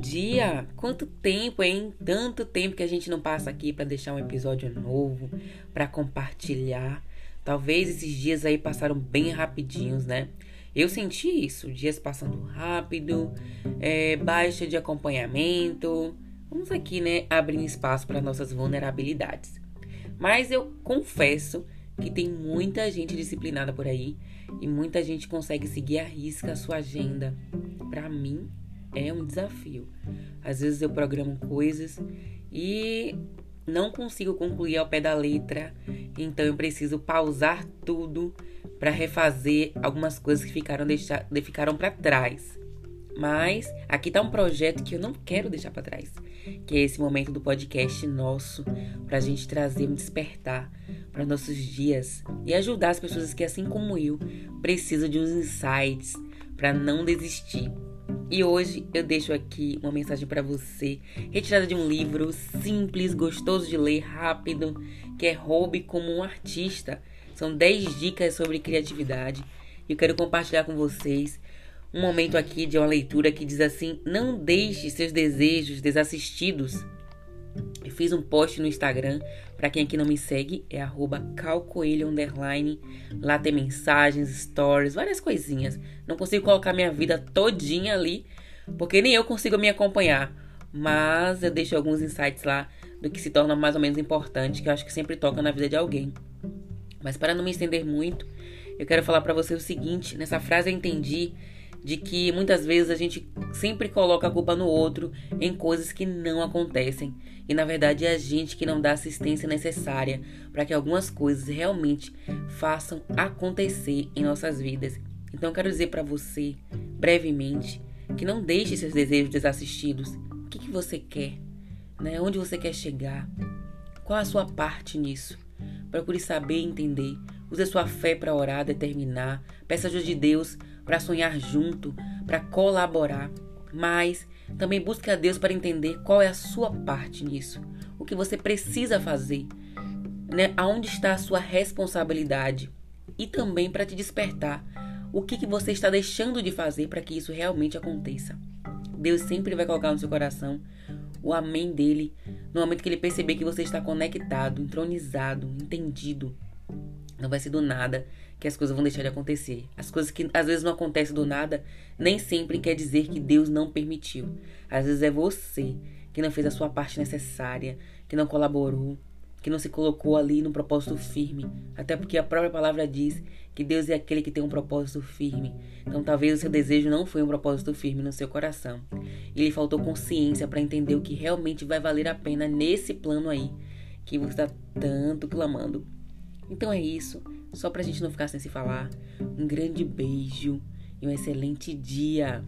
dia! Quanto tempo, hein? Tanto tempo que a gente não passa aqui para deixar um episódio novo, para compartilhar. Talvez esses dias aí passaram bem rapidinhos, né? Eu senti isso, dias passando rápido, é, baixa de acompanhamento. Vamos aqui, né, abrindo espaço para nossas vulnerabilidades. Mas eu confesso que tem muita gente disciplinada por aí e muita gente consegue seguir a risca a sua agenda. Para mim, é um desafio. Às vezes eu programo coisas e não consigo concluir ao pé da letra, então eu preciso pausar tudo para refazer algumas coisas que ficaram, deixar, ficaram para trás. Mas aqui está um projeto que eu não quero deixar para trás, que é esse momento do podcast nosso, para a gente trazer um despertar para nossos dias e ajudar as pessoas que, assim como eu, precisam de uns insights para não desistir. E hoje eu deixo aqui uma mensagem para você, retirada de um livro simples, gostoso de ler, rápido, que é Roube como um artista. São 10 dicas sobre criatividade. E eu quero compartilhar com vocês um momento aqui de uma leitura que diz assim: Não deixe seus desejos desassistidos. Eu fiz um post no Instagram, para quem aqui não me segue, é calcoelho underline. Lá tem mensagens, stories, várias coisinhas. Não consigo colocar minha vida todinha ali, porque nem eu consigo me acompanhar. Mas eu deixo alguns insights lá do que se torna mais ou menos importante, que eu acho que sempre toca na vida de alguém. Mas para não me estender muito, eu quero falar para você o seguinte, nessa frase eu entendi de que muitas vezes a gente sempre coloca a culpa no outro em coisas que não acontecem. E na verdade é a gente que não dá a assistência necessária para que algumas coisas realmente façam acontecer em nossas vidas. Então quero dizer para você, brevemente, que não deixe seus desejos desassistidos. O que, que você quer? Né? Onde você quer chegar? Qual a sua parte nisso? Procure saber e entender. Use sua fé para orar, determinar. Peça ajuda de Deus para sonhar junto, para colaborar, mas também busque a Deus para entender qual é a sua parte nisso, o que você precisa fazer, né? Aonde está a sua responsabilidade e também para te despertar o que, que você está deixando de fazer para que isso realmente aconteça. Deus sempre vai colocar no seu coração o amém dele no momento que ele perceber que você está conectado, entronizado, entendido. Não vai ser do nada que as coisas vão deixar de acontecer. As coisas que às vezes não acontecem do nada, nem sempre quer dizer que Deus não permitiu. Às vezes é você que não fez a sua parte necessária, que não colaborou, que não se colocou ali no propósito firme. Até porque a própria palavra diz que Deus é aquele que tem um propósito firme. Então talvez o seu desejo não foi um propósito firme no seu coração. E lhe faltou consciência para entender o que realmente vai valer a pena nesse plano aí que você está tanto clamando. Então é isso. Só pra gente não ficar sem se falar. Um grande beijo e um excelente dia.